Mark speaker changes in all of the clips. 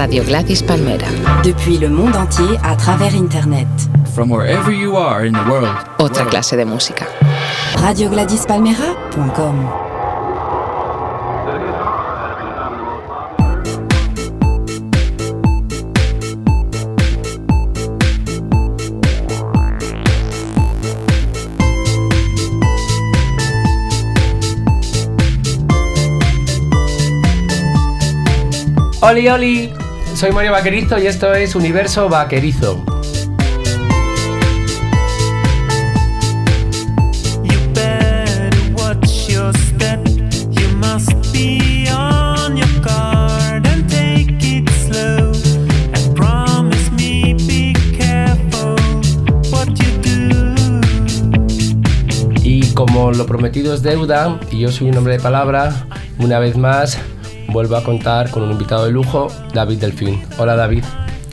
Speaker 1: Radio Gladys Palmera.
Speaker 2: Depuis le monde entier à travers Internet.
Speaker 3: From wherever you are in the world.
Speaker 1: Otra clase de música.
Speaker 2: RadioGladysPalmera.com
Speaker 4: Oli, oli, soy Mario Vaquerizo y esto es Universo Vaquerizo. Y como lo prometido es deuda, y yo soy un hombre de palabra, una vez más vuelvo a contar con un invitado de lujo, David Delfín. Hola David.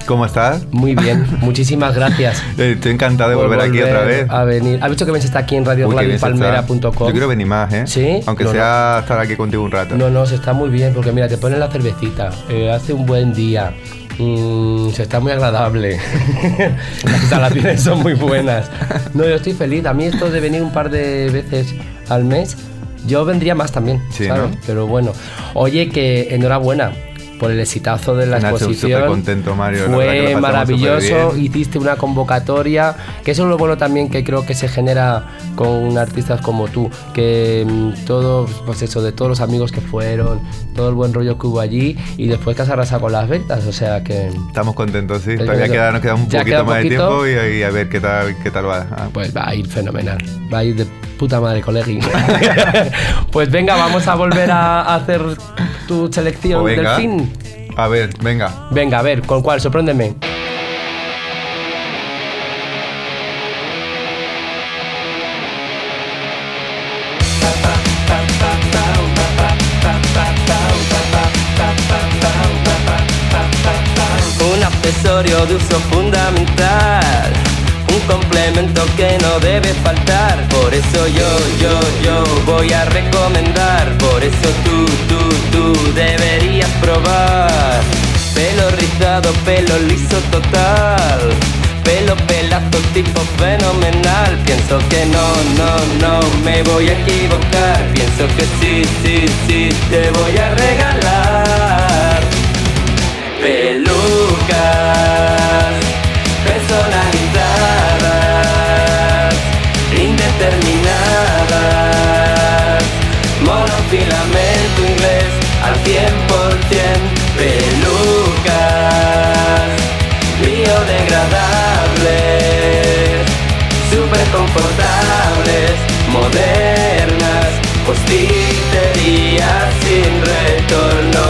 Speaker 5: ¿Cómo estás?
Speaker 4: Muy bien, muchísimas gracias.
Speaker 5: Eh, Estoy encantado de
Speaker 4: por
Speaker 5: volver aquí otra vez.
Speaker 4: A venir. ¿Has visto que Benz está aquí en radiogladipalmera.com?
Speaker 5: Yo quiero venir más, ¿eh?
Speaker 4: ¿Sí?
Speaker 5: Aunque
Speaker 4: No,
Speaker 5: sea estar aquí contigo un rato.
Speaker 4: No, no, se está muy bien porque mira, te ponen la cervecita, eh, hace un buen día, mm, se está muy agradable, las instalaciones son muy buenas. No, yo estoy feliz, a mí esto de venir un par de veces al mes, yo vendría más también,
Speaker 5: Sí,
Speaker 4: ¿sabes?
Speaker 5: ¿no?
Speaker 4: Pero bueno, oye que enhorabuena. Por el exitazo de la
Speaker 5: hecho
Speaker 4: exposición.
Speaker 5: contento, Mario,
Speaker 4: Fue maravilloso. Hiciste una convocatoria. Que eso es lo bueno también que creo que se genera con artistas como tú. Que mm, todo, pues eso, de todos los amigos que fueron, todo el buen rollo que hubo allí. Y después que has arrasado con las ventas. O sea que.
Speaker 5: Estamos contentos, sí. Todavía queda, nos queda un poquito
Speaker 4: queda
Speaker 5: más de
Speaker 4: poquito.
Speaker 5: tiempo y, y a ver qué tal, qué tal va. Ah,
Speaker 4: Pues va a ir fenomenal. Va a ir de puta madre, colegui. pues venga, vamos a volver a hacer tu selección del
Speaker 5: venga.
Speaker 4: fin.
Speaker 5: A ver, venga.
Speaker 4: Venga, a ver, ¿con cuál? Sorpréndeme.
Speaker 6: un accesorio de uso fundamental, un complemento que no debe faltar. Por eso yo, yo, yo voy a recomendar, por eso tú, tú, tú deberías probar. Pelo rizado, pelo liso total. Pelo pelazo tipo fenomenal Pienso que no, no, no me voy a equivocar Pienso que sí, sí, sí te voy a regalar pelucas al 100%, pelucas biodegradables, super confortables, modernas, postiterías sin retorno.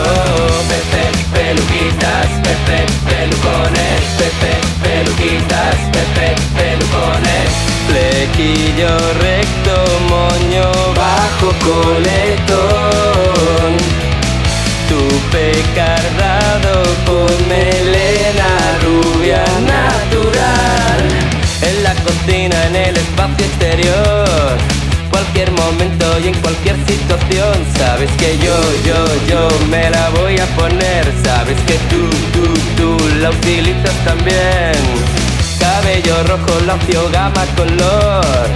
Speaker 6: Pepe, peluquitas, Pepe, pelucones, Pepe, peluquitas, Pepe, pelucones. Flequillo recto, moño bajo coletón. Cualquier momento y en cualquier situación. Sabes que yo, yo, yo me la voy a poner. Sabes que tú, tú, tú la utilizas también. Cabello rojo, lacio, gama, color.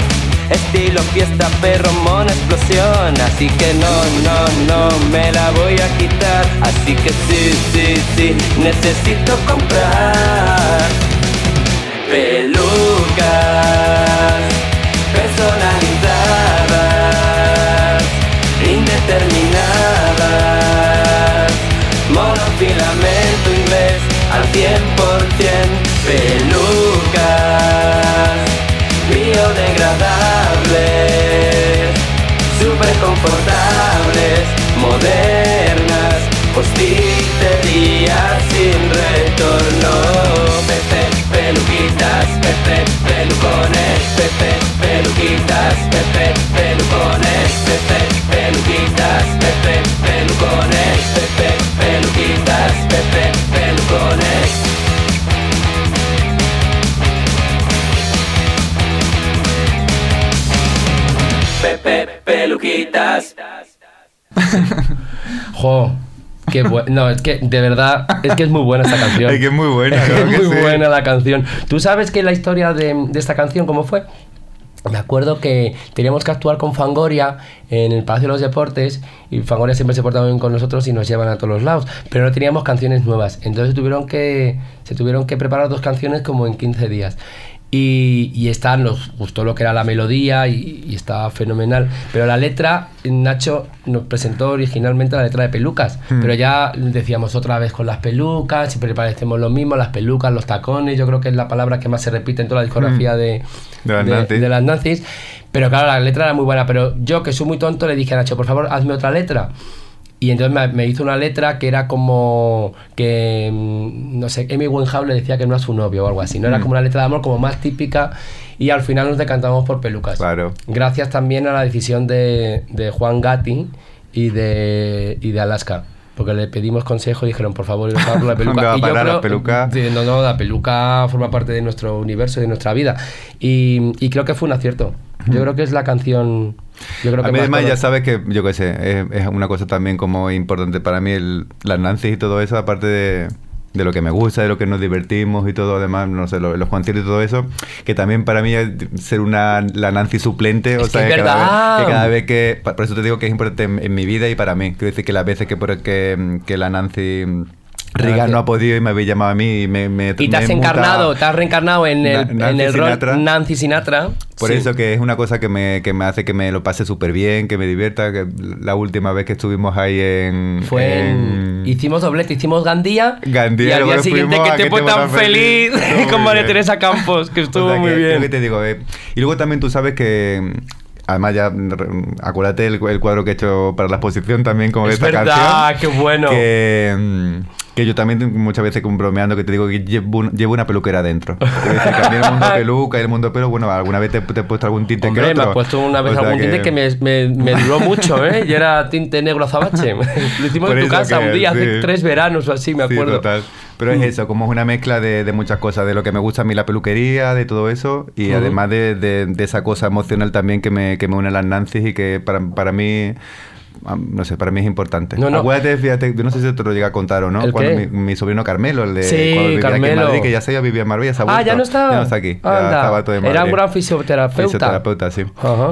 Speaker 6: Estilo fiesta, perro, mono, explosión. Así que no, no, no me la voy a quitar. Así que sí, sí, sí, necesito comprar Pelucas 100% Pelucas biodegradables, super confortables, modernas, postiterías sin retorno. Pepe, peluquitas, Pepe, pelucones, Pepe, peluquitas, Pepe, pelucones, Pepe, peluquitas, Pepe, pelucones, Pepe, peluquitas.
Speaker 4: Jo, Qué no, es que de verdad, es que es muy buena esta canción.
Speaker 5: Es que es muy buena,
Speaker 4: Es que
Speaker 5: claro
Speaker 4: es
Speaker 5: que
Speaker 4: muy
Speaker 5: sí.
Speaker 4: buena la canción. ¿Tú sabes que la historia de, de esta canción cómo fue? Me acuerdo que teníamos que actuar con Fangoria en el Palacio de los Deportes y Fangoria siempre se porta bien con nosotros y nos llevan a todos los lados, pero no teníamos canciones nuevas. Entonces tuvieron que, se tuvieron que preparar dos canciones como en 15 días. Y, y esta nos gustó lo que era la melodía y, y estaba fenomenal. Pero la letra, Nacho nos presentó originalmente la letra de pelucas. Pero ya decíamos otra vez con las pelucas, siempre parecemos lo mismo, las pelucas, los tacones. Yo creo que es la palabra que más se repite en toda la discografía de,
Speaker 5: De las Nancy.
Speaker 4: de las Nancy's. Pero claro, la letra era muy buena. Pero yo, que soy muy tonto, le dije a Nacho, por favor, hazme otra letra. Y entonces me, me hizo una letra que era como que, mm, no sé, Amy Winehouse le decía que no era su novio o algo así. No era
Speaker 5: Mm.
Speaker 4: como una letra de amor como más típica y al final nos decantamos por pelucas.
Speaker 5: Claro.
Speaker 4: Gracias también a la decisión de, de Juan Gatti y de, y de Alaska. Porque le pedimos consejo y dijeron, por favor, iros a por la peluca.
Speaker 5: ¿Dónde va a
Speaker 4: Y yo
Speaker 5: parar la
Speaker 4: creo-
Speaker 5: peluca?
Speaker 4: No, no, la peluca forma parte de nuestro universo y de nuestra vida. Y, y creo que fue un acierto. Yo creo que es la canción. Yo creo que
Speaker 5: a mí
Speaker 4: más
Speaker 5: además ya sabes que, yo qué sé, es, es una cosa también como importante para mí, el, las Nancy y todo eso, aparte de, de lo que me gusta, de lo que nos divertimos y todo, además, no sé, lo- los conciertos y todo eso, que también para mí es ser una la Nancy suplente, o sea,
Speaker 4: que es
Speaker 5: cada vez, que cada vez que, por eso te digo que es importante en, en mi vida y para mí, quiero decir que las veces que, por, que, que la Nancy... Reagan no ha podido y me había llamado a mí y me, me
Speaker 4: Y te
Speaker 5: me
Speaker 4: has
Speaker 5: he
Speaker 4: encarnado, te has reencarnado en el,
Speaker 5: Na-
Speaker 4: en
Speaker 5: Nancy
Speaker 4: el rol
Speaker 5: Sinatra.
Speaker 4: Nancy Sinatra.
Speaker 5: Por
Speaker 4: Sí.
Speaker 5: eso que es una cosa que me, que me hace que me lo pase súper bien, que me divierta. Que la última vez que estuvimos ahí en...
Speaker 4: Fue en... Hicimos doblete, hicimos Gandía.
Speaker 5: Gandía,
Speaker 4: y al día siguiente que te fue tan feliz con María. Teresa Campos, que estuvo
Speaker 5: O sea,
Speaker 4: muy
Speaker 5: que-
Speaker 4: bien.
Speaker 5: que te digo, eh, Y luego también tú sabes que... Además ya, acuérdate el, el cuadro que he hecho para la exposición también con
Speaker 4: Es
Speaker 5: esta
Speaker 4: verdad,
Speaker 5: canción.
Speaker 4: qué bueno.
Speaker 5: Que, mm, que yo también muchas veces bromeando que te digo que llevo, un- llevo una peluquera dentro. Quiero decir, que a mí el mundo peluca y el mundo pelo, bueno, alguna vez te, te he puesto algún tinte
Speaker 4: Hombre,
Speaker 5: que otro.
Speaker 4: me has puesto una vez
Speaker 5: O sea
Speaker 4: algún tinte que me, me- me duró mucho, ¿eh? Y era tinte negro azabache. Lo hicimos
Speaker 5: Por
Speaker 4: en tu casa un día, hace
Speaker 5: sí.
Speaker 4: tres veranos o así, me
Speaker 5: Sí,
Speaker 4: acuerdo.
Speaker 5: total. Pero es eso, como es una mezcla de, de muchas cosas, de lo que me gusta a mí la peluquería, de todo eso, y además de, de- de esa cosa emocional también que me, que me une a las Nancy's y que para, para mí, no sé, para mí es importante.
Speaker 4: No, no.
Speaker 5: Acuérdate, fíjate, yo no sé si te lo llega a contar o no,
Speaker 4: ¿El
Speaker 5: cuando
Speaker 4: qué?
Speaker 5: mi, mi sobrino Carmelo, el de
Speaker 4: Sí,
Speaker 5: cuando vivía aquí en
Speaker 4: Carmelo.
Speaker 5: Madrid, que ya se había vivido en Marbella, se ha
Speaker 4: Ah, ya no está.
Speaker 5: Ya no está aquí, ya estaba todo en
Speaker 4: Era un gran fisioterapeuta.
Speaker 5: Fisioterapeuta, sí.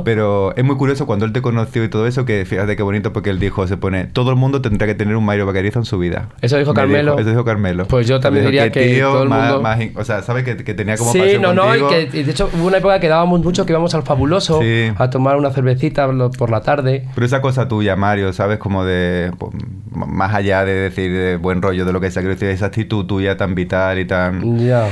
Speaker 5: Pero es muy curioso cuando él te conoció y todo eso, que fíjate qué bonito, porque él dijo, se pone, todo el mundo tendría que tener un Mario Vaquerizo en su vida.
Speaker 4: Eso dijo
Speaker 5: Me
Speaker 4: Carmelo.
Speaker 5: eso dijo Carmelo.
Speaker 4: Pues yo también diría
Speaker 5: "Qué
Speaker 4: que
Speaker 5: tío
Speaker 4: todo el
Speaker 5: más-
Speaker 4: mundo-
Speaker 5: más o sea, ¿sabes? Que, que tenía como
Speaker 4: Sí,
Speaker 5: pasión
Speaker 4: no, no, y
Speaker 5: contigo.
Speaker 4: que y de hecho hubo una época que dábamos mucho que íbamos al fabuloso
Speaker 5: Sí.
Speaker 4: a tomar una cervecita por la tarde.
Speaker 5: Pero esa cosa tuya, Mario, ¿sabes? Como de. pues, más allá de decir de buen rollo, de lo que sea, quiero decir, esa actitud tuya tan vital y tan.
Speaker 4: Ya.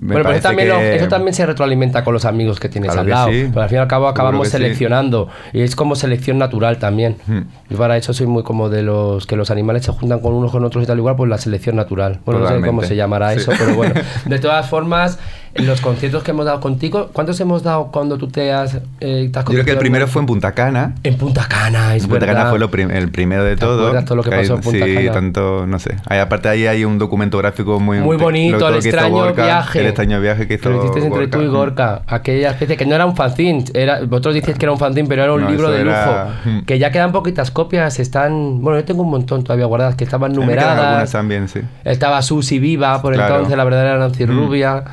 Speaker 5: Me
Speaker 4: bueno, pero eso también,
Speaker 5: que-
Speaker 4: lo- eso también se retroalimenta con los amigos que tienes
Speaker 5: Claro
Speaker 4: al
Speaker 5: que
Speaker 4: lado.
Speaker 5: sí.
Speaker 4: Pero al fin y al cabo acabamos
Speaker 5: sí.
Speaker 4: seleccionando. Y es como selección natural también.
Speaker 5: Hmm.
Speaker 4: Yo para eso soy muy como de los que los animales se juntan con unos con otros y tal igual, pues la selección natural. Bueno, no sé cómo se llamará
Speaker 5: Sí.
Speaker 4: eso, pero bueno. De todas formas, los conciertos que hemos dado contigo, ¿cuántos hemos dado cuando tú te has, eh, te has
Speaker 5: Yo creo que el
Speaker 4: en
Speaker 5: primero fue en Punta Cana.
Speaker 4: En Punta Cana, es
Speaker 5: Punta
Speaker 4: verdad.
Speaker 5: Cana fue lo prim- el primero de
Speaker 4: ¿Te
Speaker 5: todo.
Speaker 4: todo lo que pasó en Punta
Speaker 5: sí,
Speaker 4: Cana?
Speaker 5: tanto, no sé. Hay, aparte ahí hay un documento gráfico muy...
Speaker 4: Muy bonito, el extraño
Speaker 5: Gorka,
Speaker 4: viaje.
Speaker 5: El extraño viaje que hizo
Speaker 4: lo hiciste entre tú y. Gorka. Aquella especie que no era un fanzine. Era, vosotros dices que era un fanzine, pero era un
Speaker 5: No,
Speaker 4: libro de
Speaker 5: era-
Speaker 4: lujo. Que ya quedan poquitas copias. Están. Bueno, yo tengo un montón todavía guardadas que estaban numeradas.
Speaker 5: también, sí.
Speaker 4: Estaba Susi viva por
Speaker 5: Claro.
Speaker 4: entonces, la verdadera Nancy
Speaker 5: Mm.
Speaker 4: Rubia.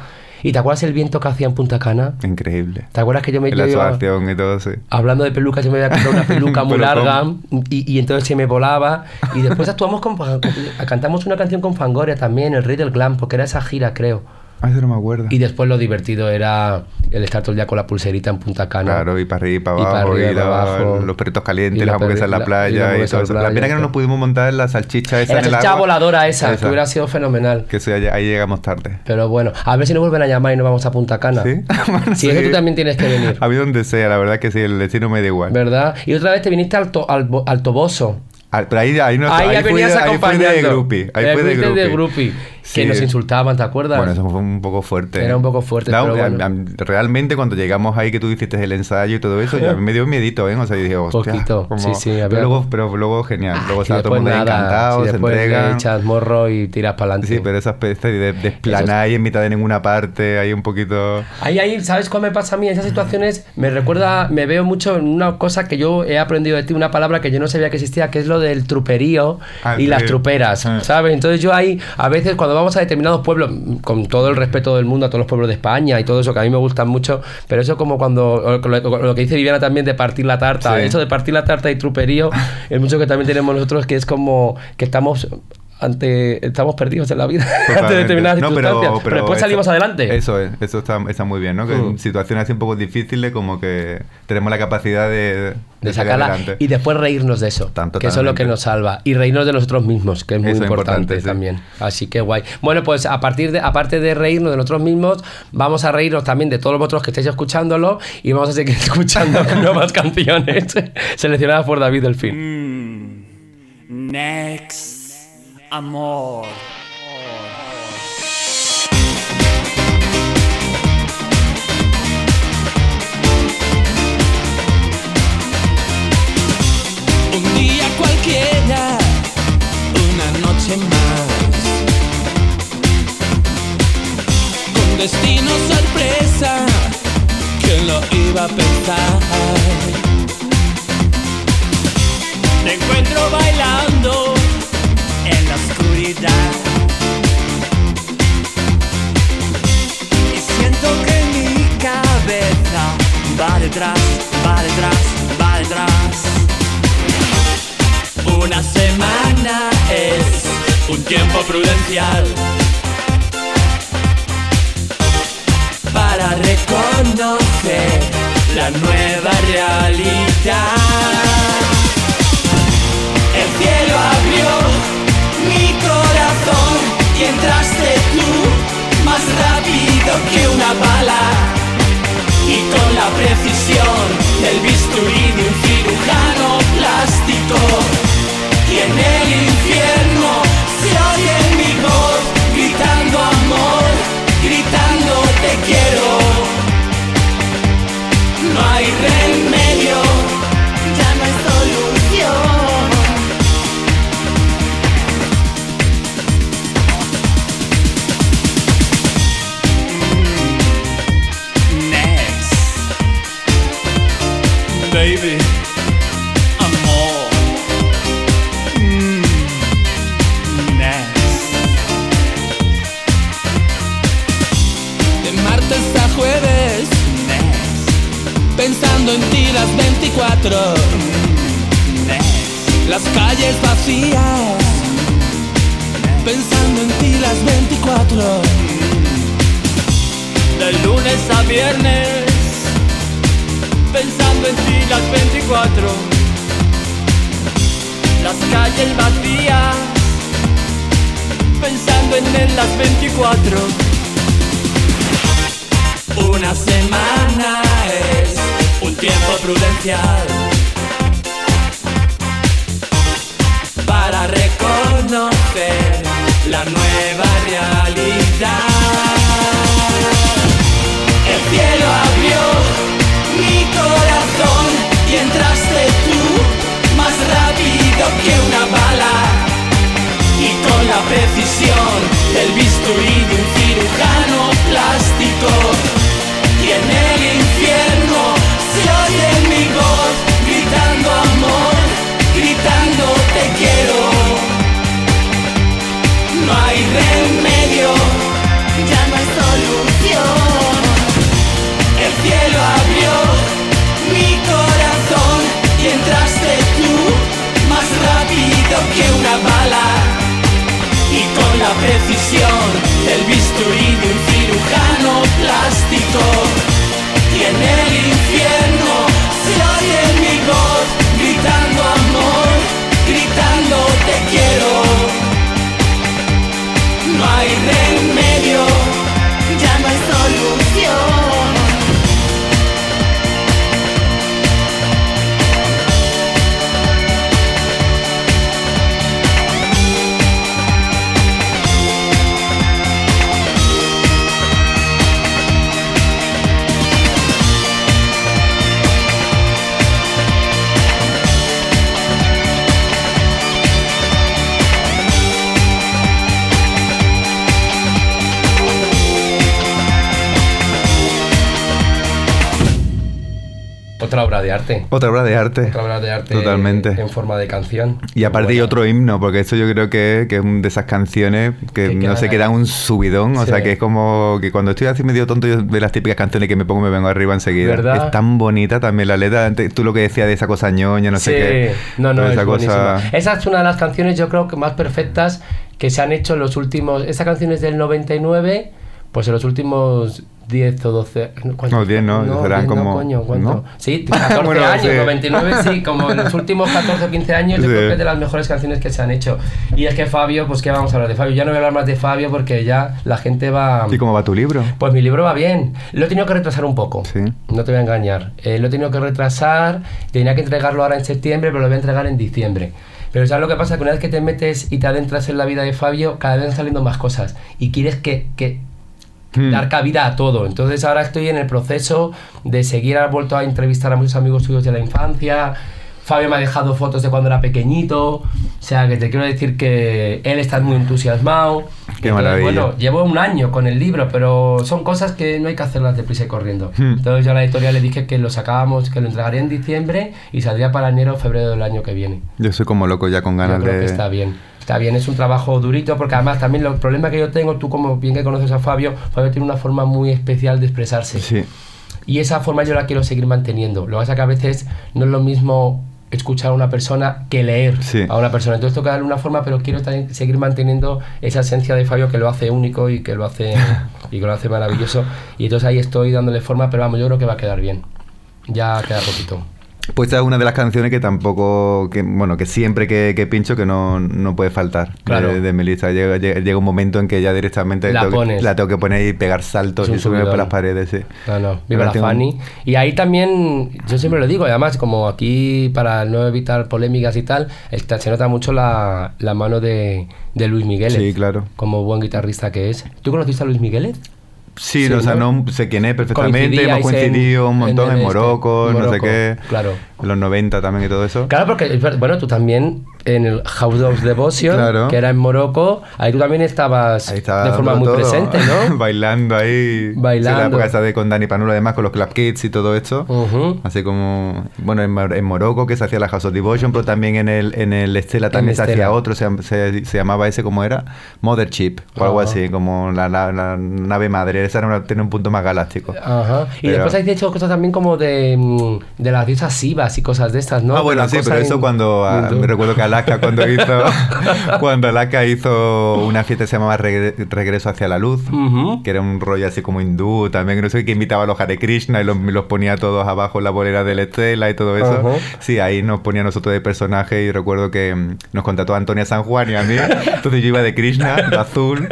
Speaker 4: ¿Y te acuerdas el viento que hacía en Punta Cana?
Speaker 5: Increíble.
Speaker 4: ¿Te acuerdas que yo me
Speaker 5: La
Speaker 4: yo iba-
Speaker 5: asociación y todo, sí.
Speaker 4: Hablando de pelucas, yo me había comprado una peluca muy larga y, y entonces se me volaba. Y después actuamos con, con- cantamos una canción con Fangoria también, El Rey del Glam, porque era esa gira, creo.
Speaker 5: Ah, eso no me acuerdo.
Speaker 4: Y después lo divertido era el estar todo el día con la pulserita en Punta Cana.
Speaker 5: Claro, y para arriba y para
Speaker 4: Y para
Speaker 5: abajo, y,
Speaker 4: arriba y para
Speaker 5: la-
Speaker 4: abajo.
Speaker 5: los perritos
Speaker 4: Y
Speaker 5: calientes,
Speaker 4: la
Speaker 5: las hamburguesas en la
Speaker 4: la- y la
Speaker 5: playa y, todo eso.
Speaker 4: la
Speaker 5: La pena que no nos
Speaker 4: sí.
Speaker 5: pudimos montar en la salchicha esa en el
Speaker 4: salchicha
Speaker 5: agua.
Speaker 4: voladora esa,
Speaker 5: Esa.
Speaker 4: que hubiera sido fenomenal.
Speaker 5: Que eso ya- ahí llegamos tarde.
Speaker 4: Pero bueno, a ver si nos vuelven a llamar y nos vamos a Punta Cana.
Speaker 5: ¿Sí? Bueno,
Speaker 4: Si eso tú también tienes que venir.
Speaker 5: A mí donde sea, la verdad que sí, el destino me da igual.
Speaker 4: ¿Verdad? Y otra vez te viniste al, to- al, bo- al Toboso.
Speaker 5: Ah, pero ahí, ahí, no,
Speaker 4: Ahí,
Speaker 5: fui ahí fui
Speaker 4: acompañando.
Speaker 5: de groupie. Ahí
Speaker 4: Eh,
Speaker 5: fui de
Speaker 4: fuiste
Speaker 5: groupie.
Speaker 4: de groupie. Que
Speaker 5: Sí.
Speaker 4: nos insultaban, ¿te acuerdas?
Speaker 5: Bueno, eso fue un poco fuerte.
Speaker 4: Era un poco fuerte,
Speaker 5: No,
Speaker 4: pero bueno.
Speaker 5: realmente cuando llegamos ahí que tú hiciste el ensayo y todo eso, ya me dio un miedito, ¿eh? O sea, yo dije, hostia.
Speaker 4: Poquito, sí, sí,
Speaker 5: pero,
Speaker 4: había-
Speaker 5: luego, pero luego genial. Luego
Speaker 4: Y
Speaker 5: estaba todo el mundo encantado,
Speaker 4: si
Speaker 5: se entregan.
Speaker 4: echas morro y tiras para adelante.
Speaker 5: Sí, pero esa especie de, de esplanar ahí en mitad de ninguna parte, ahí un poquito...
Speaker 4: Ahí, ahí, ¿sabes cuál me pasa a mí? En esas situaciones me recuerda, me veo mucho en una cosa que yo he aprendido de ti, una palabra que yo no sabía que existía, que es lo del truperío
Speaker 5: Ah,
Speaker 4: y las
Speaker 5: sí.
Speaker 4: truperas,
Speaker 5: Ah.
Speaker 4: ¿sabes? Entonces yo ahí, a veces cuando vamos a determinados pueblos, con todo el respeto del mundo a todos los pueblos de España y todo eso que a mí me gustan mucho, pero eso como cuando, lo, que dice Viviana también de partir la tarta,
Speaker 5: Sí.
Speaker 4: eso de partir la tarta y truperío, es mucho que también tenemos nosotros, que es como que estamos... Ante, estamos perdidos en la vida ante determinadas
Speaker 5: No,
Speaker 4: circunstancias, pero, después
Speaker 5: eso-
Speaker 4: salimos adelante.
Speaker 5: Eso es, eso está, está muy bien, ¿no? Que
Speaker 4: Mm.
Speaker 5: en situaciones así un poco difíciles, como que tenemos la capacidad de,
Speaker 4: de
Speaker 5: salir
Speaker 4: sacarla
Speaker 5: adelante.
Speaker 4: y después reírnos de eso, que eso es lo que nos salva y reírnos de nosotros mismos, que es muy
Speaker 5: Eso
Speaker 4: importante,
Speaker 5: importante, sí.
Speaker 4: también. Así que guay. Bueno, pues a partir de aparte de reírnos de nosotros mismos, vamos a reírnos también de todos vosotros que estáis escuchándolo y vamos a seguir escuchando nuevas canciones seleccionadas por David Delfín.
Speaker 7: Next, amor.
Speaker 8: Un día cualquiera, una noche más. Con destino sorpresa, ¿quién lo iba a pensar?
Speaker 7: Te encuentro bailando detrás, va detrás, va detrás. Una semana es un tiempo prudencial para reconocer la nueva realidad. El cielo abrió mi corazón y entraste tú más rápido que una bala con la precisión del bisturí de un cirujano plástico. Y en el infierno se oye mi voz gritando amor, gritando te quiero. No hay remedio,
Speaker 8: las 24. Las calles vacías, pensando en ti las 24.
Speaker 7: De lunes a viernes, pensando en ti las 24. Las calles vacías, pensando en él las 24. Una semana es tiempo prudencial para reconocer la nueva realidad. El cielo abrió mi corazón y entraste tú más rápido que una bala y con la precisión del bisturí de un cirujano plástico. Y el infierno gritando amor, gritando te quiero, no hay remedio, ya no hay solución, el cielo abrió mi corazón y entraste tú más rápido que
Speaker 4: una bala. Y con la precisión del bisturí de un cirujano plástico tiene el infierno de arte.
Speaker 5: Otra obra de arte.
Speaker 4: Otra obra de arte
Speaker 5: Totalmente.
Speaker 4: en forma de canción.
Speaker 5: Y aparte hay otro himno, porque eso yo creo que, que es un de esas canciones que
Speaker 4: Que
Speaker 5: no sé, que dan un subidón. O sea, que es como que cuando estoy así medio tonto yo de las típicas canciones que me pongo me vengo arriba enseguida.
Speaker 4: ¿Verdad?
Speaker 5: Es tan bonita también la letra. Tú lo que decías de esa cosa ñoña, no sé qué.
Speaker 4: No, no,
Speaker 5: Toda
Speaker 4: es
Speaker 5: esa cosa...
Speaker 4: Esa es una de las canciones, yo creo que más perfectas que se han hecho en los últimos. Esta canción es del 99, pues en los últimos 10 o 12. ¿cuántos?
Speaker 5: No, 10 no, serán
Speaker 4: 10
Speaker 5: como-
Speaker 4: coño, ¿cuánto?
Speaker 5: ¿no?
Speaker 4: Sí, 14
Speaker 5: Bueno,
Speaker 4: años,
Speaker 5: sí.
Speaker 4: 99 sí, como en los últimos 14 o 15 años, yo
Speaker 5: Sí.
Speaker 4: creo que es de las mejores canciones que se han hecho. Y es que Fabio, pues ¿qué vamos a hablar de Fabio? Ya no voy a hablar más de Fabio porque ya la gente va.
Speaker 5: ¿Y cómo va tu libro?
Speaker 4: Pues mi libro va bien. Lo he tenido que retrasar un poco.
Speaker 5: Sí.
Speaker 4: No te voy a engañar. Eh, lo he tenido que retrasar. Tenía que entregarlo ahora en septiembre, pero lo voy a entregar en diciembre. Pero ¿sabes lo que pasa? Que una vez que te metes y te adentras en la vida de Fabio, cada vez van saliendo más cosas. Y quieres que, que
Speaker 5: Hmm.
Speaker 4: dar cabida a todo. Entonces ahora estoy en el proceso de seguir. He vuelto a entrevistar a muchos amigos suyos de la infancia. Fabio me ha dejado fotos de cuando era pequeñito. O sea, que te quiero decir que él está muy entusiasmado.
Speaker 5: Qué
Speaker 4: Entonces,
Speaker 5: maravilla.
Speaker 4: Bueno, llevo un año con el libro, pero son cosas que no hay que hacerlas deprisa y corriendo.
Speaker 5: Hmm.
Speaker 4: Entonces yo a la editorial le dije que lo sacábamos, que lo entregaría en diciembre y saldría para enero o febrero del año que viene.
Speaker 5: Yo soy como loco ya con
Speaker 4: Yo
Speaker 5: ganas
Speaker 4: creo
Speaker 5: de...
Speaker 4: que está bien. Está bien, es un trabajo durito porque además también los problemas que yo tengo, tú como bien que conoces a Fabio, Fabio tiene una forma muy especial de expresarse.
Speaker 5: Sí.
Speaker 4: Y esa forma yo la quiero seguir manteniendo. Lo que pasa que a veces no es lo mismo escuchar a una persona que leer
Speaker 5: Sí.
Speaker 4: a una persona. Entonces que darle una forma, pero quiero también seguir manteniendo esa esencia de Fabio que lo hace único y que lo hace y que lo hace maravilloso. Y entonces ahí estoy dándole forma, pero vamos, yo creo que va a quedar bien. Ya queda poquito.
Speaker 5: Pues esta es una de las canciones que tampoco, que, bueno, que siempre que, que pincho que no, no puede faltar
Speaker 4: Claro.
Speaker 5: de, de mi lista. Llega, llega- llega un momento en que ya directamente
Speaker 4: La
Speaker 5: tengo que-
Speaker 4: pones.
Speaker 5: la tengo que poner y pegar saltos y subirme por las paredes, sí.
Speaker 4: No, no, viva la
Speaker 5: tengo-
Speaker 4: Fanny. Y ahí también, yo siempre lo digo, además, como aquí, para no evitar polémicas y tal, está- se nota mucho la, la mano de, de Luis Miguel.
Speaker 5: Sí, claro.
Speaker 4: Como buen guitarrista que es. ¿Tú conociste a Luis Miguel?
Speaker 5: Sí,
Speaker 4: Sí,
Speaker 5: o sea,
Speaker 4: ¿no?
Speaker 5: no sé quién es perfectamente, hemos
Speaker 4: en-
Speaker 5: coincidido un montón
Speaker 4: en
Speaker 5: en,
Speaker 4: este,
Speaker 5: Morocco, no sé qué,
Speaker 4: claro.
Speaker 5: En los 90 también y todo eso.
Speaker 4: Claro, porque, bueno, tú también en el House of Devotion,
Speaker 5: Claro.
Speaker 4: que era en Morocco, ahí tú también estabas de forma muy
Speaker 5: todo,
Speaker 4: presente, ¿no?
Speaker 5: Bailando ahí.
Speaker 4: Bailando.
Speaker 5: Sí, la época esa de con Dani Panulo, además, con los Club Kids y todo esto. Así como, bueno, en, en Morocco que se hacía la House of Devotion, pero también en el, en el Estela también se
Speaker 4: Estela.
Speaker 5: hacía otro, se, se- se llamaba ese como era, Mothership o algo así, como la, la- la nave madre, esa era una- tenía un punto más galáctico.
Speaker 4: Ajá. Y
Speaker 5: Pero-
Speaker 4: después hay hecho cosas también como de, mm, de las diosas Y cosas de estas, ¿no?
Speaker 5: ah, bueno, sí, pero eso cuando, ah, me recuerdo que Alaska cuando hizo, cuando Alaska hizo una fiesta que se llamaba Regre- Regreso hacia la Luz, que era un rollo así como hindú también, no sé, que invitaba a los Hare Krishna y los, los ponía todos abajo en la bolera de la estela y todo eso. Sí, ahí nos ponía nosotros de personaje y recuerdo que mm, nos contrató a Antonia San Juan y a mí. Entonces yo iba de Krishna, de azul,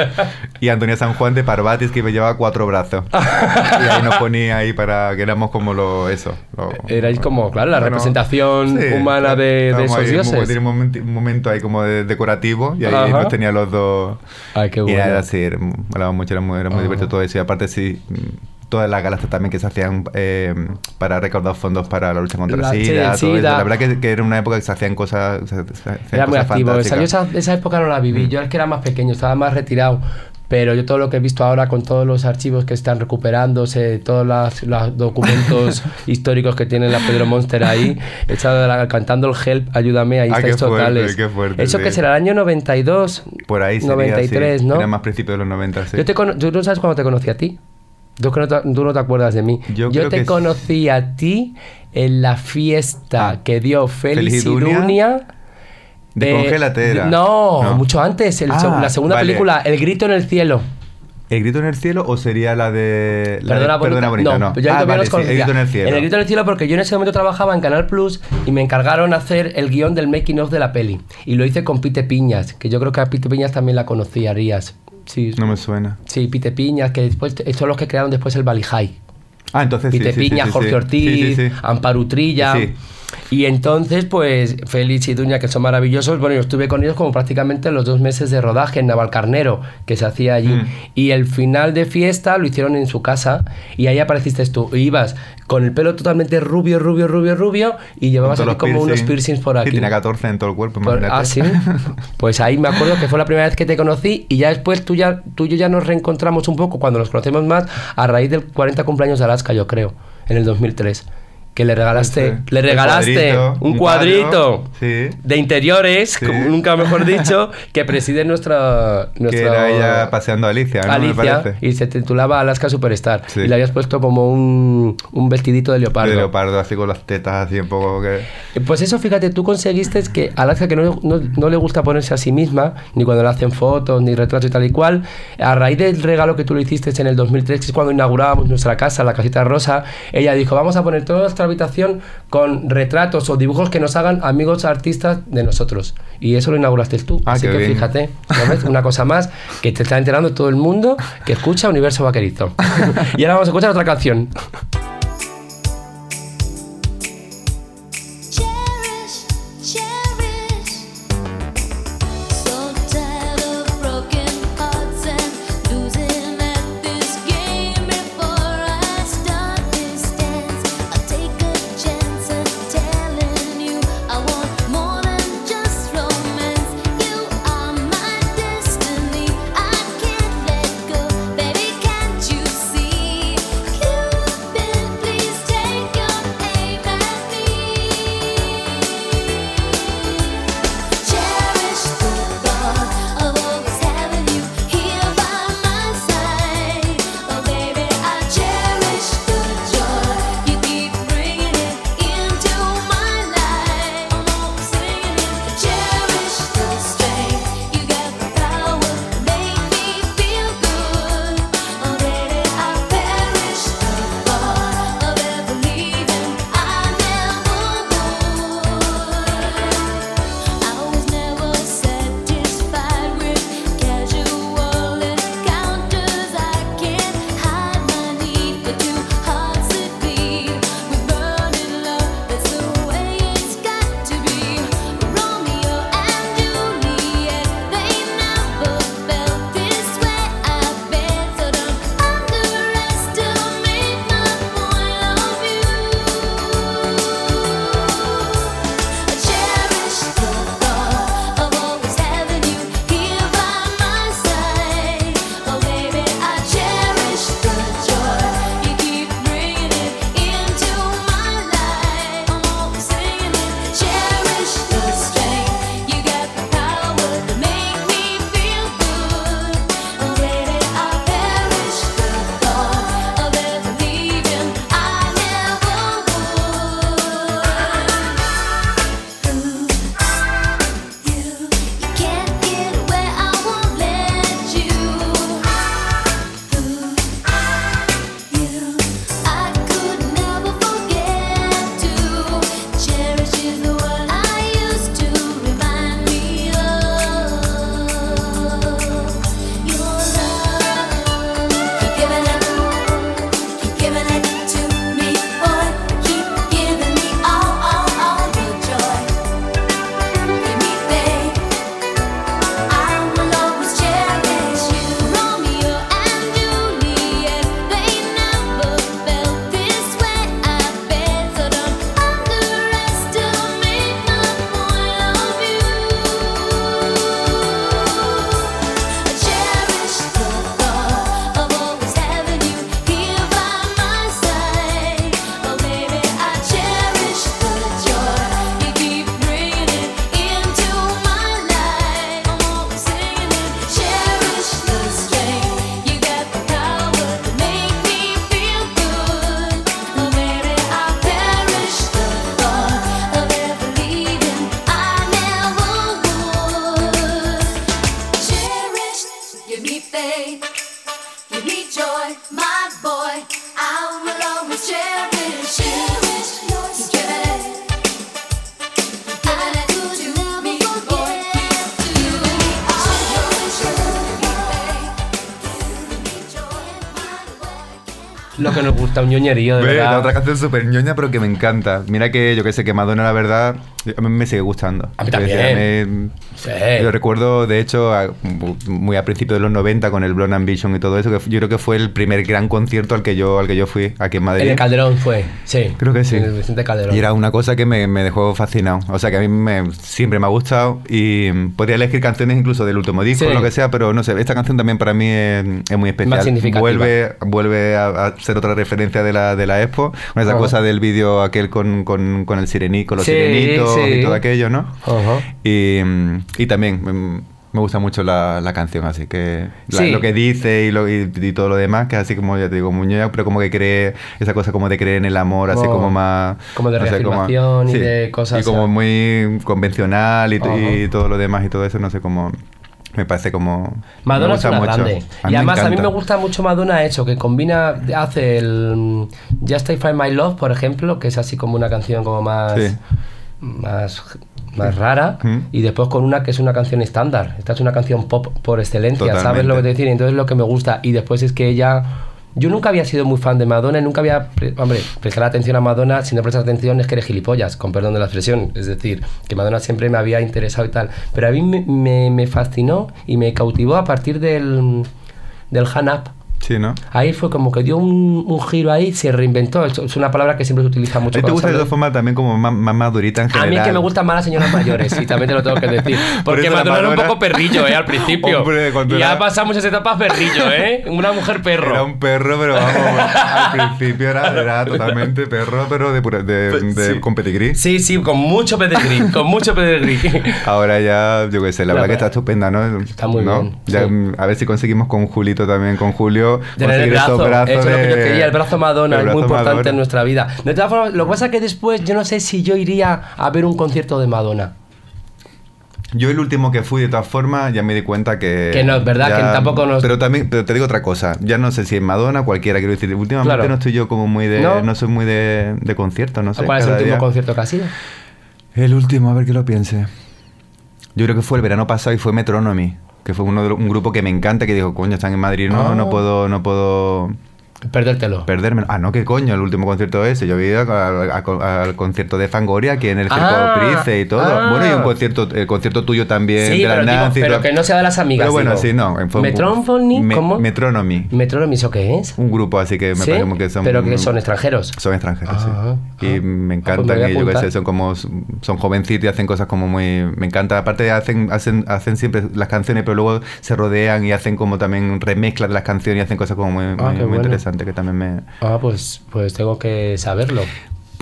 Speaker 5: y Antonia San Juan de Parvatis que me llevaba cuatro brazos. y ahí nos ponía ahí para que éramos como lo, eso. lo-
Speaker 4: Erais como, claro, la representación
Speaker 5: sí,
Speaker 4: humana de, de esos
Speaker 5: ahí,
Speaker 4: dioses.
Speaker 5: Tenía un momento, un momento ahí como de decorativo y ahí
Speaker 4: Ajá.
Speaker 5: nos tenía los dos.
Speaker 4: Ay, qué
Speaker 5: Y
Speaker 4: bueno.
Speaker 5: era así, era, molaba mucho, era muy, era muy
Speaker 4: Ajá.
Speaker 5: divertido todo eso. Y aparte, sí, mm, todas las galas también que se hacían eh, para recaudar fondos para la lucha contra
Speaker 4: La-
Speaker 5: el SIDA. todo eso. La verdad que, que era una época que se hacían cosas. se- se- hacían
Speaker 4: Era muy
Speaker 5: cosas
Speaker 4: activo. Esa, esa, época no la
Speaker 5: Mm.
Speaker 4: viví. Yo es que era más pequeño, estaba más retirado. Pero yo todo lo que he visto ahora con todos los archivos que están recuperándose, todos las- los documentos históricos que tiene la Pedro Monster ahí, echado de la- cantando el Help, ayúdame, ahí
Speaker 5: Ah,
Speaker 4: estáis
Speaker 5: qué fuerte,
Speaker 4: totales.
Speaker 5: qué fuerte,
Speaker 4: Eso
Speaker 5: sí.
Speaker 4: que será el año 92,
Speaker 5: Por ahí sería,
Speaker 4: 93,
Speaker 5: sí.
Speaker 4: ¿no?
Speaker 5: Era más principio de los 90, sí.
Speaker 4: Yo te cono- ¿Tú no sabes cuándo te conocí a ti? Tú, no te, tú no te acuerdas de mí.
Speaker 5: Yo
Speaker 4: Yo, te conocí a ti en la fiesta
Speaker 5: Ah.
Speaker 4: que dio Félix
Speaker 5: Feliz
Speaker 4: Idunia.
Speaker 5: De
Speaker 4: eh,
Speaker 5: Congélatera.
Speaker 4: No,
Speaker 5: No.
Speaker 4: mucho antes. el
Speaker 5: Ah,
Speaker 4: seg- la segunda
Speaker 5: vale.
Speaker 4: película, El grito en el cielo.
Speaker 5: ¿El grito en el cielo o sería la de. La
Speaker 4: Perdona,
Speaker 5: de, Perdona bonita? No,
Speaker 4: yo
Speaker 5: ah, vale, sí. El grito en el cielo.
Speaker 4: el grito en el cielo porque yo en ese momento trabajaba en Canal Plus y me encargaron hacer el guion del making of de la peli. Y lo hice con Pite Piñas, que yo creo que a Pite Piñas también la conocerías. Sí,
Speaker 5: No me suena.
Speaker 4: sí, Pite Piñas, que después son los que crearon después el Valley High.
Speaker 5: Ah, entonces sí.
Speaker 4: Pite
Speaker 5: sí, sí,
Speaker 4: Piña,
Speaker 5: sí,
Speaker 4: Jorge. Ortiz. Amparo Utrilla.
Speaker 5: Sí.
Speaker 4: Y entonces, pues, Félix y Duña, que son maravillosos, bueno, yo estuve con ellos como prácticamente los dos meses de rodaje en Navalcarnero, que se hacía allí.
Speaker 5: Mm.
Speaker 4: Y el final de fiesta lo hicieron en su casa y ahí apareciste tú. Y ibas con el pelo totalmente rubio, rubio, rubio, rubio y llevabas
Speaker 5: todos
Speaker 4: como
Speaker 5: los
Speaker 4: unos
Speaker 5: piercing.
Speaker 4: piercings por aquí.
Speaker 5: Sí, tenía 14 en todo el cuerpo,
Speaker 4: Por- ah, sí. Pues ahí me acuerdo que fue la primera vez que te conocí y ya después tú, ya, tú y yo ya nos reencontramos un poco cuando nos conocemos más a raíz del 40 cumpleaños de Alaska, yo creo, en el 2003
Speaker 9: que le regalaste,
Speaker 5: sí,
Speaker 9: le regalaste
Speaker 5: cuadrito,
Speaker 9: un cuadrito,
Speaker 5: sí.
Speaker 9: de interiores,
Speaker 5: sí.
Speaker 9: como nunca mejor dicho, que preside nuestra... nuestra que
Speaker 5: era ella paseando a Alicia, ¿no?
Speaker 9: Alicia, y se titulaba Alaska Superstar. Y le habías puesto como un, un vestidito de leopardo.
Speaker 5: De leopardo, así con las tetas, así un poco que...
Speaker 9: Eh, pues eso, fíjate, tú conseguiste que Alaska, que no, no, no, le gusta ponerse a sí misma, ni cuando le hacen fotos, ni retratos y tal y cual, a raíz del regalo que tú le hiciste en el 2003, que es cuando inaugurábamos nuestra casa, la casita rosa, ella dijo, vamos a poner todas nuestra habitación con retratos o dibujos que nos hagan amigos artistas de nosotros. Y eso lo inauguraste tú.
Speaker 5: Ah,
Speaker 9: Así que fíjate, una cosa más que te está enterando todo el mundo que escucha Universo Vaquerizo. y ahora vamos a escuchar otra canción.
Speaker 4: my boy, I will always cherish, cherish your
Speaker 9: lo que nos gusta, un ñoñerío, de
Speaker 5: Ve,
Speaker 9: verdad.
Speaker 5: La otra canción súper ñoña, pero que me encanta. Mira que yo que sé que Madonna, la verdad, a mí me sigue gustando.
Speaker 4: A mí también.
Speaker 5: Decir, me,
Speaker 4: sí.
Speaker 5: Yo recuerdo, de hecho, a, muy a principios de los 90 con el Blonde Ambition y todo eso, que yo creo que fue el primer gran concierto al que yo, al que yo fui aquí en Madrid.
Speaker 4: En el Calderón fue, sí.
Speaker 5: Creo que sí.
Speaker 4: En el Vicente Calderón.
Speaker 5: Y era una cosa que me, me dejó fascinado. O sea, que a mí me, siempre me ha gustado y mm, podría elegir canciones incluso del último disco,
Speaker 4: sí.
Speaker 5: o lo que sea, pero no sé, esta canción también para mí es, es muy especial.
Speaker 4: Más significativa.
Speaker 5: Vuelve, vuelve a, a ser otra referencia de la, de la Expo. Con esa
Speaker 4: Ajá.
Speaker 5: cosa del vídeo aquel con, con, con el sirenico, los
Speaker 4: Sí,
Speaker 5: sirenitos
Speaker 4: sí.
Speaker 5: y todo aquello, ¿no?
Speaker 4: Ajá.
Speaker 5: Y, y también me gusta mucho la, la canción, así que la-
Speaker 4: Sí.
Speaker 5: lo que dice y, lo, y, y todo lo demás, que es así como ya te digo, Muñoz, pero como que cree esa cosa como de creer en el amor, así
Speaker 4: Oh.
Speaker 5: como más...
Speaker 4: Como de
Speaker 5: no sé,
Speaker 4: reafirmación y de cosas,
Speaker 5: Y como
Speaker 4: ya.
Speaker 5: muy convencional y, t- y
Speaker 4: Ajá.
Speaker 5: todo lo demás y todo eso, no sé cómo... Me parece como...
Speaker 4: Madonna es una
Speaker 5: mucho.
Speaker 4: grande.
Speaker 5: A
Speaker 4: y además a mí me gusta mucho Madonna eso, que combina, hace el mm, Justify My Love, por ejemplo, que es así como una canción como más...
Speaker 5: Sí.
Speaker 4: más más rara
Speaker 5: Mm.
Speaker 4: y después con una que es una canción estándar esta es una canción pop por excelencia sabes lo que te decir entonces lo que me gusta y después es que ella yo nunca había sido muy fan de Madonna nunca había pre- hombre prestar atención a Madonna si no prestas atención es que eres gilipollas con perdón de la expresión. Es decir que Madonna siempre me había interesado y tal. Pero a mí me, me- fascinó y me cautivó a partir del del
Speaker 5: Sí, ¿no?
Speaker 4: Ahí fue como que dio un, un giro ahí, se reinventó. Es es una palabra que siempre se utiliza
Speaker 5: ¿A
Speaker 4: mucho.
Speaker 5: ti te gusta de todas formas también como más, más madurita en
Speaker 4: a
Speaker 5: general?
Speaker 4: mí es que me gustan más las señoras mayores, y también te lo tengo que decir.
Speaker 5: Por
Speaker 4: Porque
Speaker 5: la
Speaker 4: Madonna era un poco perrillo, ¿eh? Al principio.
Speaker 5: Hombre,
Speaker 4: y ya
Speaker 5: era-
Speaker 4: pasado muchas etapas perrillo, ¿eh? Una mujer perro.
Speaker 5: Era un perro, pero vamos, al principio era, era totalmente perro, pero de, pura- de, de- con pedigrí.
Speaker 4: Sí, sí, con mucho pedigrí, con mucho pedigrí.
Speaker 5: Ahora ya, yo qué sé, la
Speaker 4: Ya,
Speaker 5: verdad que
Speaker 4: pero-
Speaker 5: está estupenda, ¿no?
Speaker 4: Está muy
Speaker 5: ¿No?
Speaker 4: bien,
Speaker 5: Ya,
Speaker 4: sí.
Speaker 5: A ver si conseguimos con Julito también, con Julio,
Speaker 4: Tener el
Speaker 5: esos
Speaker 4: brazo,
Speaker 5: brazos
Speaker 4: eso es lo que yo quería, el brazo Madonna,
Speaker 5: el
Speaker 4: es muy importante
Speaker 5: Madonna.
Speaker 4: en nuestra vida. De todas formas, lo que pasa es que después yo no sé si yo iría a ver un concierto de Madonna.
Speaker 5: Yo el último que fui, de todas formas, ya me di cuenta que...
Speaker 4: Que no, es verdad, que tampoco nos-
Speaker 5: Pero también, pero te digo otra cosa, ya no sé si es Madonna, cualquiera, quiero decir, últimamente
Speaker 4: Claro.
Speaker 5: no estoy yo como muy de...
Speaker 4: ¿No?
Speaker 5: No, soy muy de, de conciertos, no sé.
Speaker 4: ¿Cuál es el último
Speaker 5: día-
Speaker 4: concierto que ha sido?
Speaker 5: El último, a ver que lo piense. Yo creo que fue el verano pasado y fue Metronomy, que fue uno de, un grupo que me encanta, que dijo, coño, están en Madrid, no, no puedo, no puedo
Speaker 4: Perdértelo.
Speaker 5: perderme. Ah, no, qué coño, el último concierto ese. Yo he ido al, al- al concierto de Fangoria aquí en el Circo
Speaker 4: Ah,
Speaker 5: Price y todo.
Speaker 4: ah.
Speaker 5: Bueno, y un concierto, el concierto tuyo también
Speaker 4: Sí,
Speaker 5: de la
Speaker 4: pero,
Speaker 5: Nancy y
Speaker 4: pero que no sea de las amigas.
Speaker 5: Pero bueno,
Speaker 4: digo.
Speaker 5: sí, no.
Speaker 4: Metronomy,
Speaker 5: Me-
Speaker 4: ¿cómo?
Speaker 5: Metronomy.
Speaker 4: Metronomy, ¿eso qué es?
Speaker 5: Un grupo así que me
Speaker 4: ¿Sí?
Speaker 5: parece que son...
Speaker 4: Pero que son extranjeros.
Speaker 5: Son extranjeros,
Speaker 4: Ah,
Speaker 5: sí. Y
Speaker 4: ah.
Speaker 5: me
Speaker 4: Ah, pues
Speaker 5: encantan,
Speaker 4: me voy a
Speaker 5: y yo qué
Speaker 4: apuntar.
Speaker 5: sé, son como, son jovencitos y hacen cosas como muy, me encanta. Aparte hacen, hacen, hacen siempre las canciones, pero luego se rodean y hacen como también remezclas de las canciones y hacen cosas como muy, muy,
Speaker 4: qué
Speaker 5: muy
Speaker 4: bueno.
Speaker 5: interesantes que también me...
Speaker 4: Ah, pues, pues tengo que saberlo.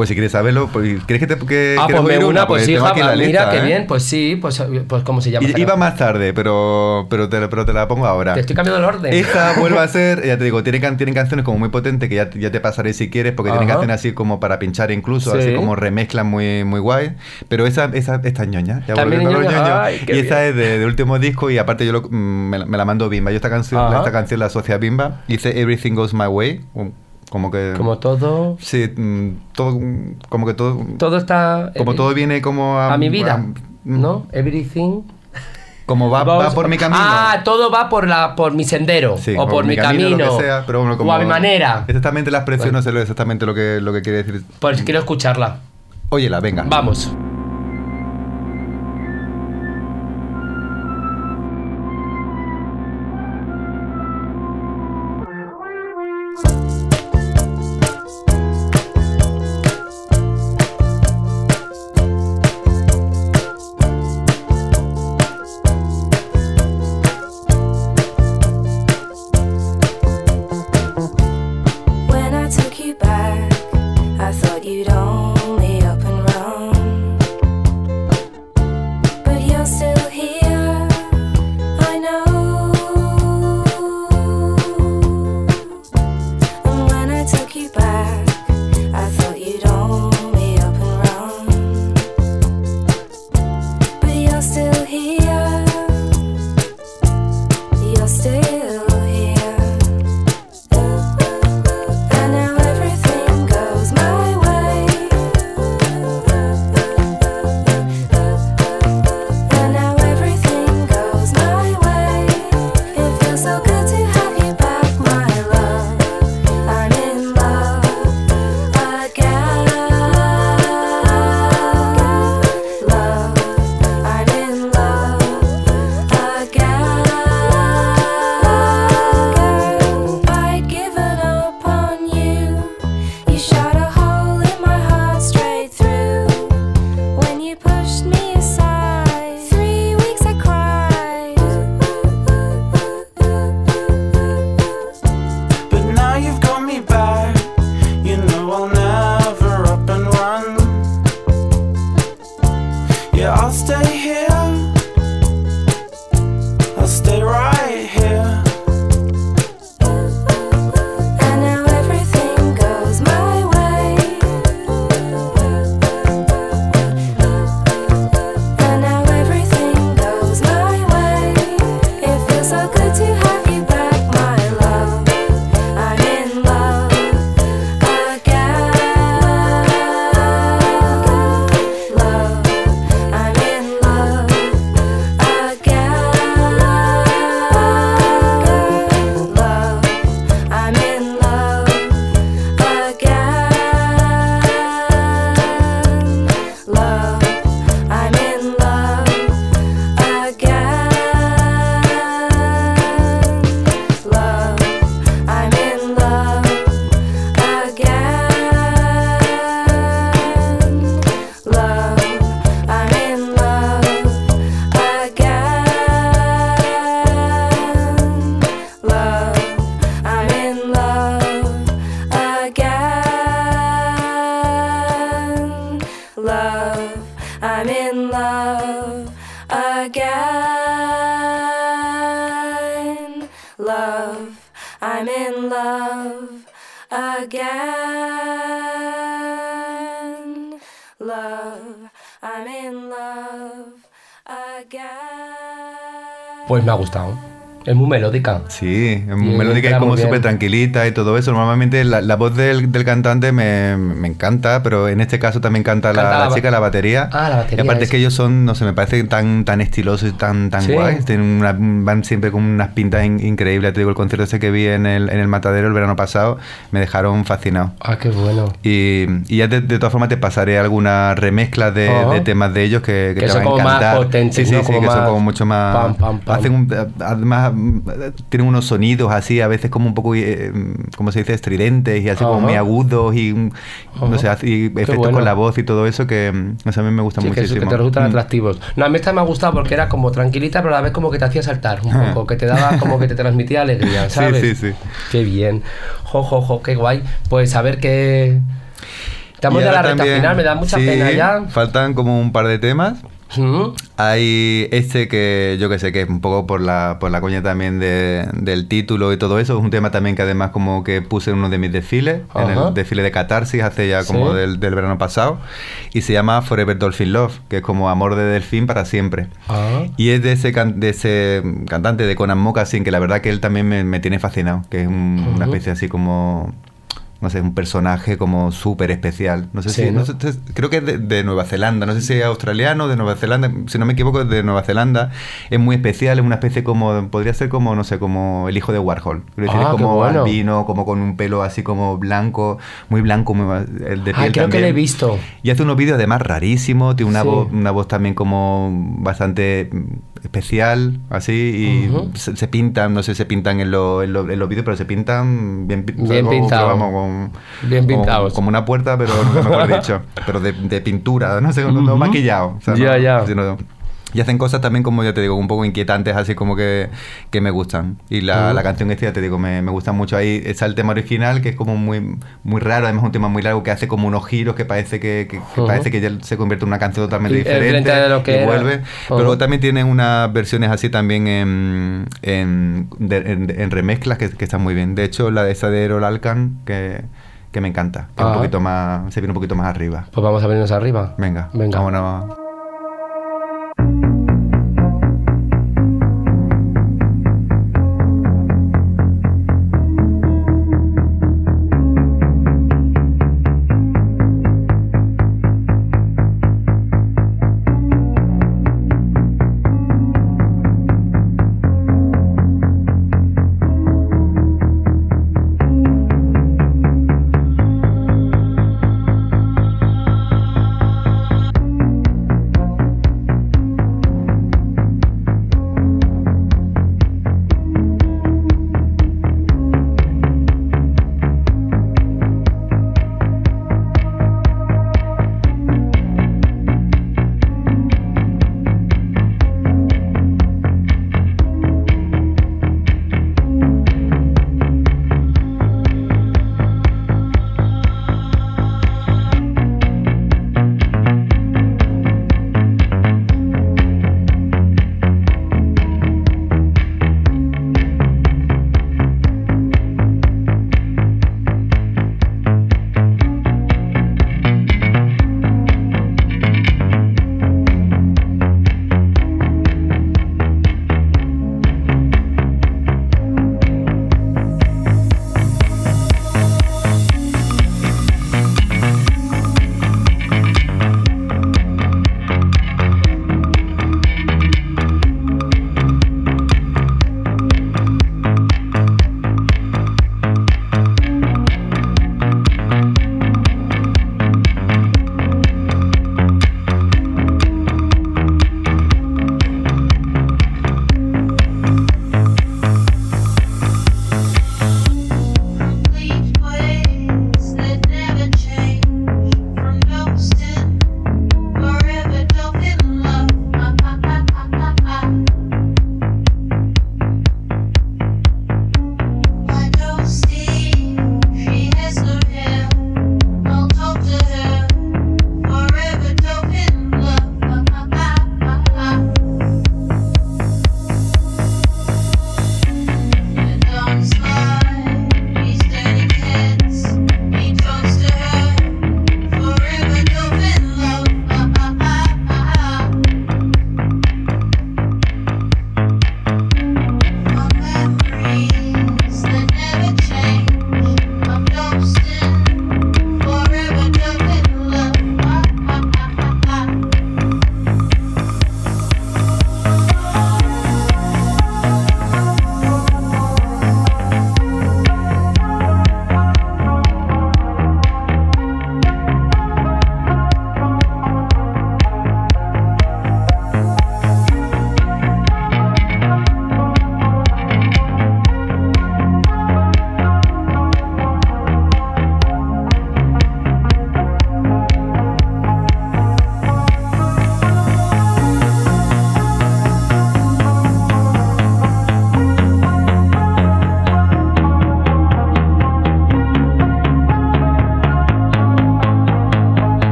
Speaker 5: Pues si quieres saberlo, pues, ¿quieres que te que
Speaker 4: ah, pues me
Speaker 5: oír
Speaker 4: una, pues
Speaker 5: la
Speaker 4: mira
Speaker 5: lista,
Speaker 4: qué
Speaker 5: ¿eh?
Speaker 4: bien, pues sí, pues, pues ¿cómo se llama?
Speaker 5: I- Iba más tarde, pero, pero, te, pero te la pongo ahora.
Speaker 4: Te estoy cambiando el orden.
Speaker 5: Esta vuelve a ser, ya te digo, tienen, can- tienen canciones como muy potentes que ya, ya te pasaré si quieres, porque tienen
Speaker 4: Ajá.
Speaker 5: canciones así como para pinchar incluso,
Speaker 4: Sí.
Speaker 5: así como remezclan muy, muy guay. Pero esa, esa, esta es ñoña, ya
Speaker 4: También ñoña,
Speaker 5: ñoños.
Speaker 4: ay,
Speaker 5: Y esta es de, de último disco y aparte yo lo- mm, me, la- me la mando Bimba. Yo esta canción,
Speaker 4: Ajá.
Speaker 5: esta canción la asocia a Bimba. Hice Everything Goes My Way, um, como que...
Speaker 4: Como todo,
Speaker 5: Sí, mm, todo, mm, como que todo...
Speaker 4: todo está...
Speaker 5: Como
Speaker 4: eh,
Speaker 5: todo viene como a...
Speaker 4: a mi vida,
Speaker 5: a-
Speaker 4: ¿no? Everything...
Speaker 5: Como va, va por mi camino.
Speaker 4: Ah, todo va por la por mi sendero
Speaker 5: Sí,
Speaker 4: o por mi camino,
Speaker 5: lo que sea, pero bueno, como
Speaker 4: o a mi manera.
Speaker 5: Exactamente la expresión no sé lo- exactamente lo que, lo que quiere decir.
Speaker 4: Pues quiero escucharla.
Speaker 5: Óyela, venga.
Speaker 4: Vamos. Pues me ha gustado. Es muy melódica.
Speaker 5: Sí, es muy melódica y
Speaker 4: entra
Speaker 5: como súper tranquilita y todo eso. Normalmente la, la voz del, del cantante me, me encanta, pero en este caso también canta, la,
Speaker 4: Canta
Speaker 5: la
Speaker 4: la ba-
Speaker 5: chica la batería.
Speaker 4: Ah, la batería,
Speaker 5: Y aparte es que ellos son, no sé, me parece tan, tan estilosos y tan, tan
Speaker 4: Sí.
Speaker 5: guays. Tienen una- van siempre con unas pintas in- increíbles. Te digo, el concierto ese que vi en el, en el Matadero el verano pasado me dejaron fascinado.
Speaker 4: Ah, qué bueno.
Speaker 5: Y, y ya de, de todas formas te pasaré algunas remezclas de, temas de ellos que, que
Speaker 4: Que
Speaker 5: te van a
Speaker 4: como más
Speaker 5: encantar.
Speaker 4: potentes,
Speaker 5: sí, sí,
Speaker 4: ¿no?
Speaker 5: sí,
Speaker 4: Como
Speaker 5: que son
Speaker 4: más
Speaker 5: como mucho más.
Speaker 4: pam, pam, pam.
Speaker 5: Hacen un- además mm, tienen unos sonidos así, a veces como un poco, eh, como se dice, estridentes y así como muy agudos y no sé, y efectos
Speaker 4: bueno.
Speaker 5: con la voz y todo eso que mm, a mí me gusta
Speaker 4: Sí, que, eso,
Speaker 5: muchísimo.
Speaker 4: que te resultan
Speaker 5: Mm.
Speaker 4: atractivos. No, a mí esta me ha gustado porque era como tranquilita, pero a la vez como que te hacía saltar un poco, que te daba como que te transmitía alegría,
Speaker 5: Sí,
Speaker 4: ¿sabes?
Speaker 5: sí, sí.
Speaker 4: Qué bien. Jo, jo, jo, qué guay. Pues a ver qué. Estamos
Speaker 5: Y
Speaker 4: de la recta
Speaker 5: también-
Speaker 4: final, me da mucha
Speaker 5: sí,
Speaker 4: pena ya.
Speaker 5: Faltan como un par de temas. Hay este que yo que sé que es un poco por la, por la coña también de- del título y todo eso. Es un tema también que además como que puse en uno de mis desfiles, en el desfile de Catarsis hace ya como
Speaker 4: Sí.
Speaker 5: del, del verano pasado. Y se llama Forever Dolphin Love, que es como amor de delfín para siempre.
Speaker 4: Ah.
Speaker 5: Y es de ese, can- de ese cantante de Conan Moccasin, que la verdad que él también me, me tiene fascinado, que es un- una especie así como... No sé, un personaje como súper especial. No sé
Speaker 4: Sí,
Speaker 5: si...
Speaker 4: ¿no?
Speaker 5: no sé, creo que es de, de Nueva Zelanda. No sé si es australiano, de Nueva Zelanda. Si no me equivoco, es de Nueva Zelanda. Es muy especial, es una especie como... Podría ser como, no sé, como el hijo de Warhol. Quiero decir,
Speaker 4: Ah,
Speaker 5: es como
Speaker 4: bueno.
Speaker 5: albino, como con un pelo así como blanco, muy blanco, muy, el de piel
Speaker 4: Ay, creo que
Speaker 5: también.
Speaker 4: lo he visto.
Speaker 5: Y hace unos vídeos además rarísimos, tiene una,
Speaker 4: Sí.
Speaker 5: voz, una voz también como bastante especial, así, y
Speaker 4: Ujú.
Speaker 5: se, se pintan, no sé, se pintan en, lo- en, lo- en los vídeos, pero se pintan bien,
Speaker 4: Bien
Speaker 5: como-
Speaker 4: pintado.
Speaker 5: vamos,
Speaker 4: Bien pintados.
Speaker 5: Como, una puerta, pero no mejor dicho, pero de, de pintura, no sé, no, no maquillado. o sea,
Speaker 4: Ya,
Speaker 5: no-
Speaker 4: ya.
Speaker 5: sino- y hacen cosas también, como ya te digo, un poco inquietantes, así como que, que me gustan. Y la, la canción esta, ya te digo, me, me gusta mucho. Ahí está el tema original, que es como muy, muy raro, además un tema muy largo, que hace como unos giros que parece que, que- que
Speaker 4: Ujú.
Speaker 5: parece que ya se convierte en una canción totalmente
Speaker 4: Y-
Speaker 5: diferente.
Speaker 4: diferente de lo que
Speaker 5: y
Speaker 4: era.
Speaker 5: vuelve. Pero luego también tienen unas versiones así también en, en, de- en- en remezclas que, que están muy bien. De hecho, la de esa de Errol Alkan, que, que me encanta, que es un
Speaker 4: Ah.
Speaker 5: poquito más, se viene un poquito más arriba.
Speaker 4: Pues vamos a venirnos arriba.
Speaker 5: Venga,
Speaker 4: Venga.
Speaker 5: vámonos.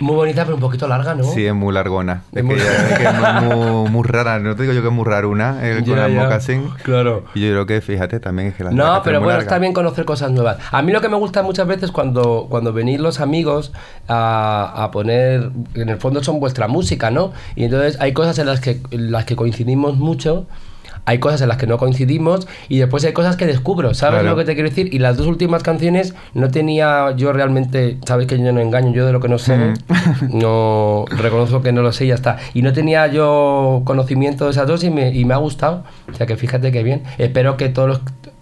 Speaker 4: Muy bonita, pero un poquito larga, ¿no?
Speaker 5: Sí, es muy largona.
Speaker 4: Es
Speaker 5: Es,
Speaker 4: muy-
Speaker 5: que, es que es muy, muy- rara. No te digo yo que es muy raruna el
Speaker 4: Ya,
Speaker 5: con
Speaker 4: ya.
Speaker 5: mocasín.
Speaker 4: Claro.
Speaker 5: Y yo creo que, fíjate, también es que la
Speaker 4: No, pero
Speaker 5: es
Speaker 4: bueno, está bien conocer cosas nuevas. A mí lo que me gusta muchas veces cuando, cuando venís los amigos a, a poner, en el fondo son vuestra música, ¿no? Y entonces hay cosas en las que, en las que coincidimos mucho. Hay cosas en las que no coincidimos y después hay cosas que descubro, ¿sabes
Speaker 5: Claro.
Speaker 4: lo que te quiero decir? Y las dos últimas canciones no tenía yo realmente, sabes que yo no engaño, yo de lo que no sé, no reconozco que no lo sé y ya está. Y no tenía yo conocimiento de esas dos y me, y me ha gustado. O sea que fíjate que bien. Espero que todos los,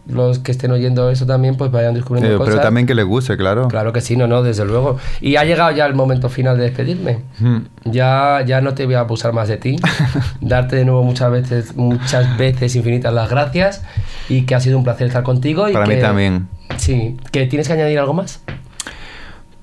Speaker 4: los que estén oyendo eso también pues vayan descubriendo
Speaker 5: Eh,
Speaker 4: cosas.
Speaker 5: pero también que les guste, claro.
Speaker 4: Claro que sí, no, no, desde luego. Y ha llegado ya el momento final de despedirme.
Speaker 5: Mm.
Speaker 4: Ya, ya no te voy a abusar más de ti. Darte de nuevo muchas veces, muchas veces infinitas las gracias y que ha sido un placer estar contigo. Y
Speaker 5: Para mí
Speaker 4: que-
Speaker 5: también.
Speaker 4: Sí, que tienes que añadir algo más.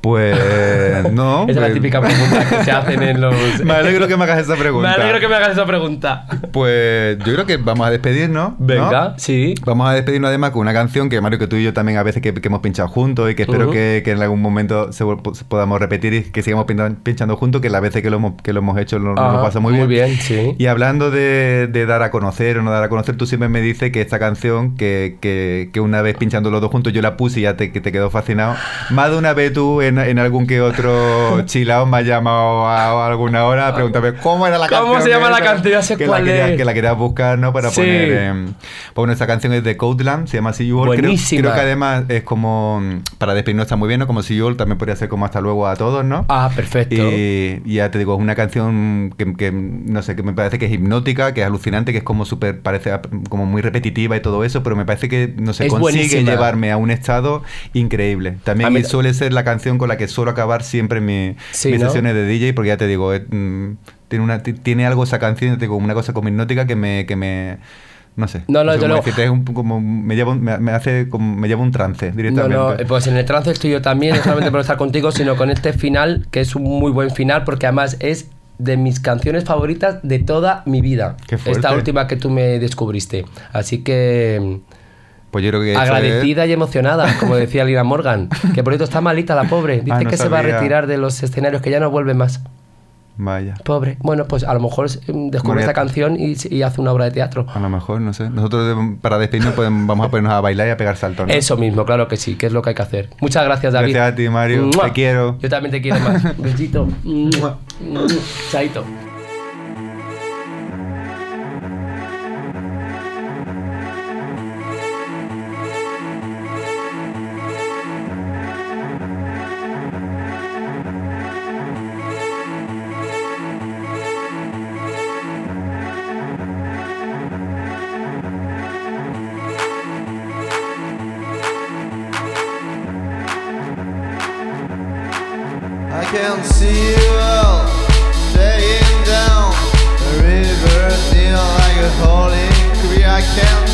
Speaker 5: Pues no.
Speaker 4: Esa es la
Speaker 5: pues-
Speaker 4: típica pregunta que se hacen en los.
Speaker 5: Me alegro que me hagas esa pregunta.
Speaker 4: Me alegro que me hagas esa pregunta.
Speaker 5: Pues yo creo que vamos a despedirnos. ¿no?
Speaker 4: Venga, sí.
Speaker 5: Vamos a despedirnos además con una canción que Mario, que tú y yo también a veces que, que hemos pinchado juntos y que espero
Speaker 4: Ujú.
Speaker 5: que, que en algún momento se, podamos repetir y que sigamos pinchando juntos, que las veces que lo hemos, que lo hemos hecho lo, nos lo pasa muy,
Speaker 4: muy
Speaker 5: bien.
Speaker 4: bien, sí.
Speaker 5: Y hablando de, de dar a conocer o no dar a conocer, tú siempre me dices que esta canción, que, que, que una vez pinchando los dos juntos, yo la puse y ya te, que te quedó fascinado. Más de una vez tú en, en algún que otro chilao me has llamado a, a alguna hora a preguntarme cómo era la
Speaker 4: ¿Cómo
Speaker 5: canción.
Speaker 4: se llama la canción?
Speaker 5: Que
Speaker 4: cuál
Speaker 5: la quería-
Speaker 4: es.
Speaker 5: Que la querías buscar, ¿no? Para
Speaker 4: Sí.
Speaker 5: poner... em, pues bueno, esta canción es de Codeland, se llama See You All. Creo-
Speaker 4: Buenísima.
Speaker 5: Creo, que además es como... mm, Para despedirnos está muy bien, ¿no? Como See You All también podría ser como hasta luego a todos, ¿no?
Speaker 4: Ah, perfecto.
Speaker 5: Y, y ya te digo, es una canción que, que, no sé, que me parece que es hipnótica, que es alucinante, que es como súper, parece como muy repetitiva y todo eso, pero me parece que, no sé,
Speaker 4: Es
Speaker 5: consigue
Speaker 4: buenísima.
Speaker 5: llevarme a un estado increíble.
Speaker 4: A
Speaker 5: También
Speaker 4: mí-
Speaker 5: suele ser la canción con la que suelo acabar siempre mi-
Speaker 4: Sí,
Speaker 5: mis
Speaker 4: ¿no?
Speaker 5: sesiones de DJ, porque ya te digo, mm, tiene, una, ti- tiene algo esa canción, te digo, una cosa como hipnótica que me... Que me no sé.
Speaker 4: No, no,
Speaker 5: sé decirte, es un, como, me, lleva, me, me hace como, me lleva un trance
Speaker 4: No,
Speaker 5: directamente.
Speaker 4: no, eh, pues en el trance estoy yo también, no solamente por estar contigo, sino con este final, que es un muy buen final, porque además es de mis canciones favoritas de toda mi vida.
Speaker 5: Qué fuerte.
Speaker 4: Esta última que tú me descubriste. Así que
Speaker 5: Pues yo creo que es-
Speaker 4: agradecida y emocionada, como decía Lina Morgan, que por cierto está malita la pobre. Dice
Speaker 5: Ah, no
Speaker 4: que se va a retirar de los escenarios, que ya no vuelve más.
Speaker 5: Vaya.
Speaker 4: Pobre. Bueno, pues a lo mejor mm, descubre
Speaker 5: Bueno,
Speaker 4: esta canción y, y hace una obra de teatro.
Speaker 5: A lo mejor, no sé. Nosotros para despedirnos podemos- vamos a ponernos a bailar y a pegar saltos. ¿no?
Speaker 4: Eso mismo, claro que sí, que es lo que hay que hacer. Muchas gracias, David.
Speaker 5: Gracias a ti, Mario.
Speaker 4: ¡Mua!
Speaker 5: Te quiero.
Speaker 4: Yo también te quiero más. Besito. Chaito.
Speaker 10: Can see you all staying down the river, feel like a holy tree. I can